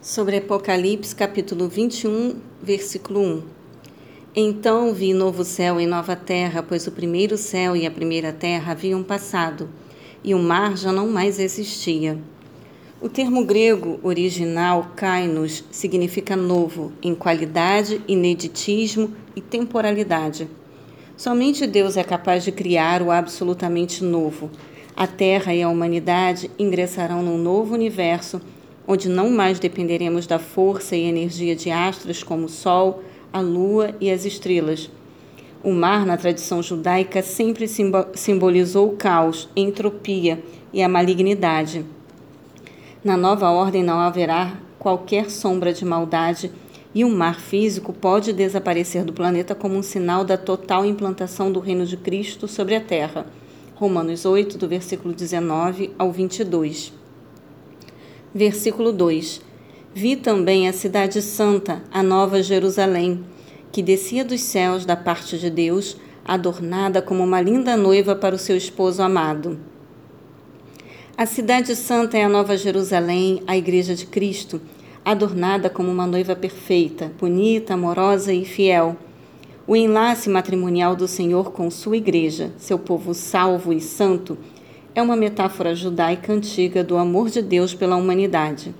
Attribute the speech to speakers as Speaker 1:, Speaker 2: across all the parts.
Speaker 1: Sobre Apocalipse, capítulo 21, versículo 1. Então vi novo céu e nova terra, pois o primeiro céu e a primeira terra haviam passado, e o mar já não mais existia. O termo grego original kainos significa novo em qualidade, ineditismo e temporalidade. Somente Deus é capaz de criar o absolutamente novo. A Terra e a humanidade ingressarão num novo universo onde não mais dependeremos da força e energia de astros como o Sol, a Lua e as estrelas. O mar, na tradição judaica, sempre simbolizou o caos, a entropia e a malignidade. Na nova ordem não haverá qualquer sombra de maldade e o mar físico pode desaparecer do planeta como um sinal da total implantação do reino de Cristo sobre a terra. Romanos 8, do versículo 19 ao 22. Versículo 2: Vi também a Cidade Santa, a Nova Jerusalém, que descia dos céus da parte de Deus, adornada como uma linda noiva para o seu esposo amado. A Cidade Santa é a Nova Jerusalém, a Igreja de Cristo, adornada como uma noiva perfeita, bonita, amorosa e fiel. O enlace matrimonial do Senhor com sua Igreja, seu povo salvo e santo, é uma metáfora judaica antiga do amor de Deus pela humanidade.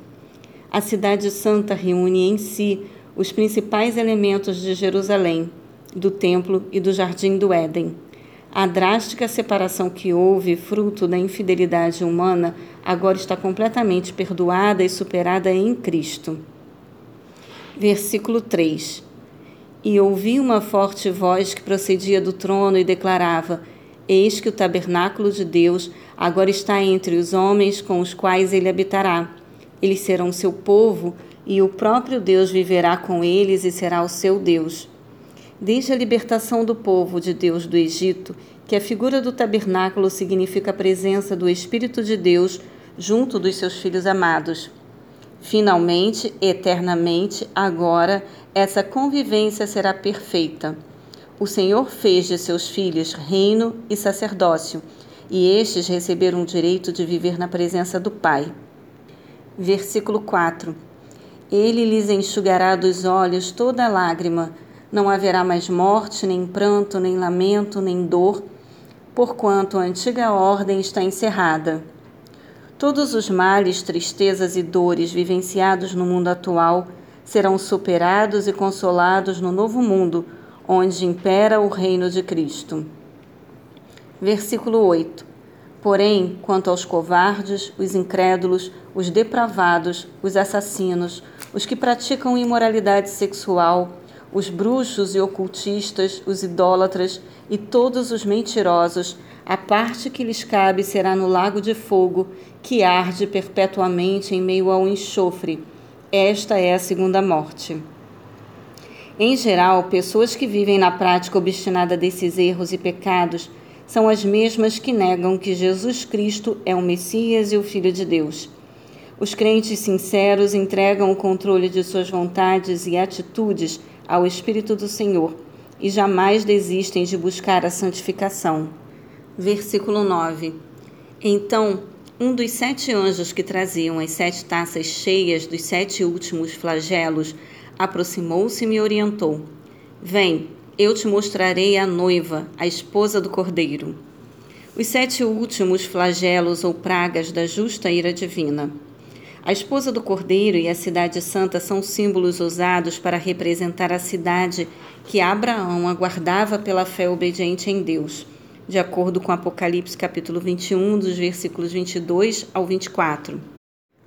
Speaker 1: A Cidade Santa reúne em si os principais elementos de Jerusalém, do Templo e do Jardim do Éden. A drástica separação que houve, fruto da infidelidade humana, agora está completamente perdoada e superada em Cristo. Versículo 3: E ouvi uma forte voz que procedia do trono e declarava: Eis que o tabernáculo de Deus agora está entre os homens com os quais ele habitará. Eles serão seu povo e o próprio Deus viverá com eles e será o seu Deus. Desde a libertação do povo de Deus do Egito, que a figura do tabernáculo significa a presença do Espírito de Deus junto dos seus filhos amados. Finalmente, eternamente, agora, essa convivência será perfeita. O Senhor fez de seus filhos reino e sacerdócio, e estes receberam o direito de viver na presença do Pai. Versículo 4: Ele lhes enxugará dos olhos toda lágrima, não haverá mais morte, nem pranto, nem lamento, nem dor, porquanto a antiga ordem está encerrada. Todos os males, tristezas e dores vivenciados no mundo atual serão superados e consolados no novo mundo onde impera o reino de Cristo. Versículo 8. Porém, quanto aos covardes, os incrédulos, os depravados, os assassinos, os que praticam imoralidade sexual, os bruxos e ocultistas, os idólatras e todos os mentirosos, a parte que lhes cabe será no lago de fogo, que arde perpetuamente em meio ao enxofre. Esta é a segunda morte. Em geral, pessoas que vivem na prática obstinada desses erros e pecados são as mesmas que negam que Jesus Cristo é o Messias e o Filho de Deus. Os crentes sinceros entregam o controle de suas vontades e atitudes ao Espírito do Senhor e jamais desistem de buscar a santificação. Versículo 9. Então, um dos sete anjos que traziam as sete taças cheias dos sete últimos flagelos aproximou-se e me orientou: Vem, eu te mostrarei a noiva, a esposa do cordeiro. Os sete últimos flagelos ou pragas da justa ira divina. A esposa do cordeiro e a cidade santa são símbolos usados para representar a cidade que Abraão aguardava pela fé obediente em Deus, de acordo com Apocalipse capítulo 21, dos versículos 22 ao 24.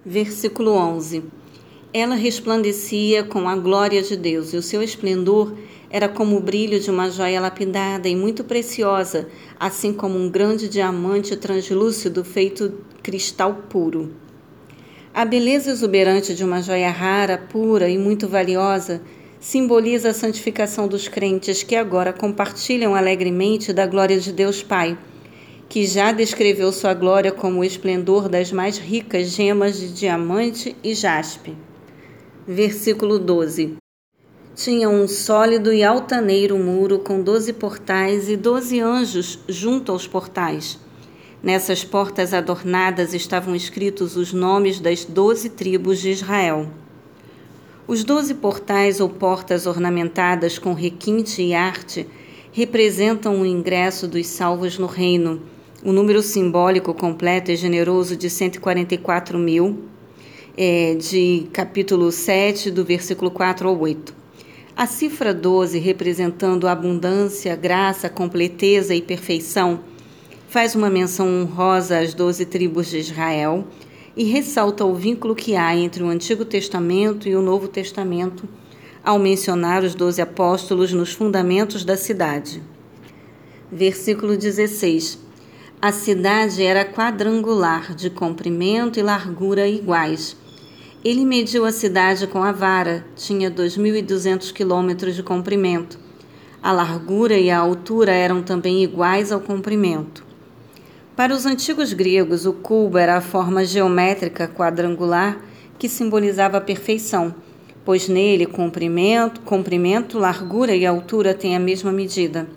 Speaker 1: Versículo 11. Ela resplandecia com a glória de Deus, e o seu esplendor era como o brilho de uma joia lapidada e muito preciosa, assim como um grande diamante translúcido feito cristal puro. A beleza exuberante de uma joia rara, pura e muito valiosa simboliza a santificação dos crentes que agora compartilham alegremente da glória de Deus Pai, que já descreveu sua glória como o esplendor das mais ricas gemas de diamante e jaspe. Versículo 12. Tinha um sólido e altaneiro muro com doze portais e doze anjos junto aos portais. Nessas portas adornadas estavam escritos os nomes das doze tribos de Israel. Os doze portais ou portas ornamentadas com requinte e arte representam o ingresso dos salvos no reino. O número simbólico completo e generoso de 144 mil, é, de capítulo 7, do versículo 4 ao 8. A cifra 12, representando abundância, graça, completeza e perfeição, faz uma menção honrosa às doze tribos de Israel e ressalta o vínculo que há entre o Antigo Testamento e o Novo Testamento ao mencionar os doze apóstolos nos fundamentos da cidade. Versículo 16. A cidade era quadrangular, de comprimento e largura iguais. Ele mediu a cidade com a vara, tinha 2.200 quilômetros de comprimento. A largura e a altura eram também iguais ao comprimento. Para os antigos gregos, o cubo era a forma geométrica quadrangular que simbolizava a perfeição, pois nele comprimento, comprimento, largura e altura têm a mesma medida.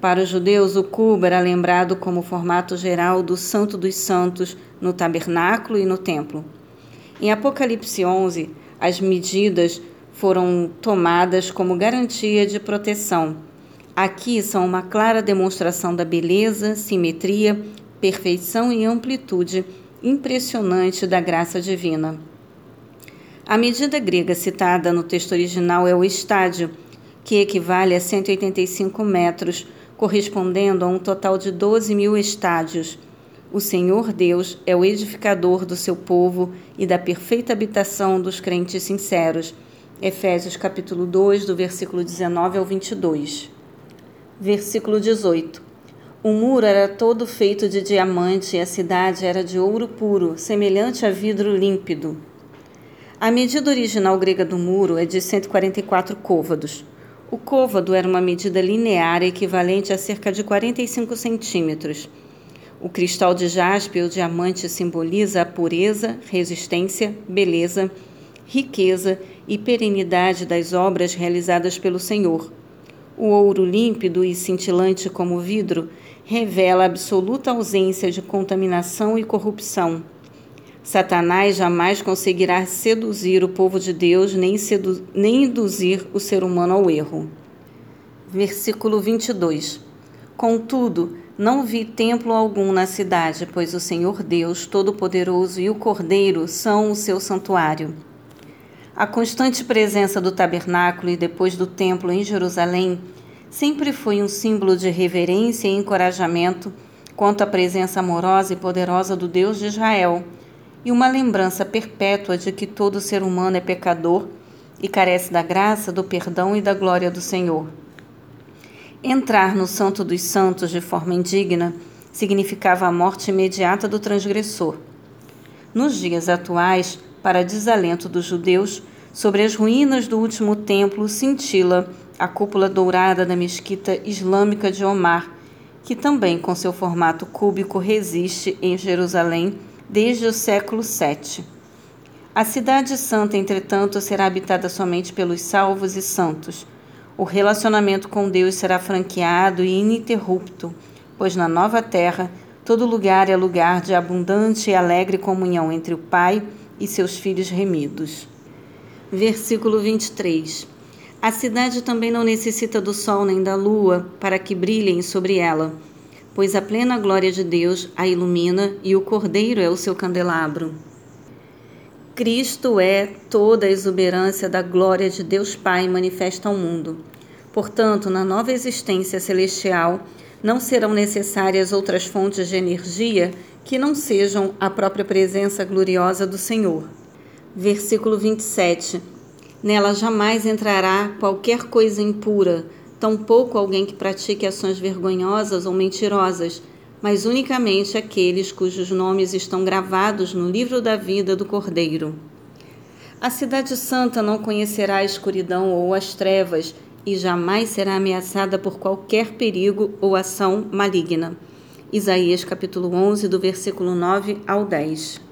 Speaker 1: Para os judeus, o cubo era lembrado como o formato geral do Santo dos Santos no tabernáculo e no templo. Em Apocalipse 11, as medidas foram tomadas como garantia de proteção Aqui são uma clara demonstração da beleza, simetria, perfeição e amplitude impressionante da graça divina. A medida grega citada no texto original é o estádio, que equivale a 185 metros, correspondendo a um total de 12 mil estádios. O Senhor Deus é o edificador do seu povo e da perfeita habitação dos crentes sinceros. Efésios capítulo 2, do versículo 19 ao 22. Versículo 18. O muro era todo feito de diamante e a cidade era de ouro puro, semelhante a vidro límpido. A medida original grega do muro é de 144 côvados. O côvado era uma medida linear equivalente a cerca de 45 centímetros. O cristal de jaspe ou diamante simboliza a pureza, resistência, beleza, riqueza e perenidade das obras realizadas pelo Senhor. O ouro límpido e cintilante como vidro revela absoluta ausência de contaminação e corrupção. Satanás jamais conseguirá seduzir o povo de Deus nem, nem induzir o ser humano ao erro. Versículo 22. Contudo, não vi templo algum na cidade, pois o Senhor Deus Todo-Poderoso e o Cordeiro são o seu santuário. A constante presença do tabernáculo e depois do templo em Jerusalém sempre foi um símbolo de reverência e encorajamento quanto à presença amorosa e poderosa do Deus de Israel e uma lembrança perpétua de que todo ser humano é pecador e carece da graça, do perdão e da glória do Senhor. Entrar no Santo dos Santos de forma indigna significava a morte imediata do transgressor. Nos dias atuais, para desalento dos judeus, sobre as ruínas do último templo cintila a cúpula dourada da mesquita islâmica de Omar, que também, com seu formato cúbico, resiste em Jerusalém desde o século VII. A cidade santa, entretanto, será habitada somente pelos salvos e santos. O relacionamento com Deus será franqueado e ininterrupto, pois na nova terra todo lugar é lugar de abundante e alegre comunhão entre o Pai e seus filhos remidos. Versículo 23. A cidade também não necessita do sol nem da lua para que brilhem sobre ela, pois a plena glória de Deus a ilumina e o Cordeiro é o seu candelabro. Cristo é toda a exuberância da glória de Deus Pai manifesta ao mundo. Portanto, na nova existência celestial, não serão necessárias outras fontes de energia que não sejam a própria presença gloriosa do Senhor. Versículo 27. Nela jamais entrará qualquer coisa impura, tampouco alguém que pratique ações vergonhosas ou mentirosas, mas unicamente aqueles cujos nomes estão gravados no livro da vida do Cordeiro. A Cidade Santa não conhecerá a escuridão ou as trevas e jamais será ameaçada por qualquer perigo ou ação maligna. Isaías capítulo 11, do versículo 9 ao 10.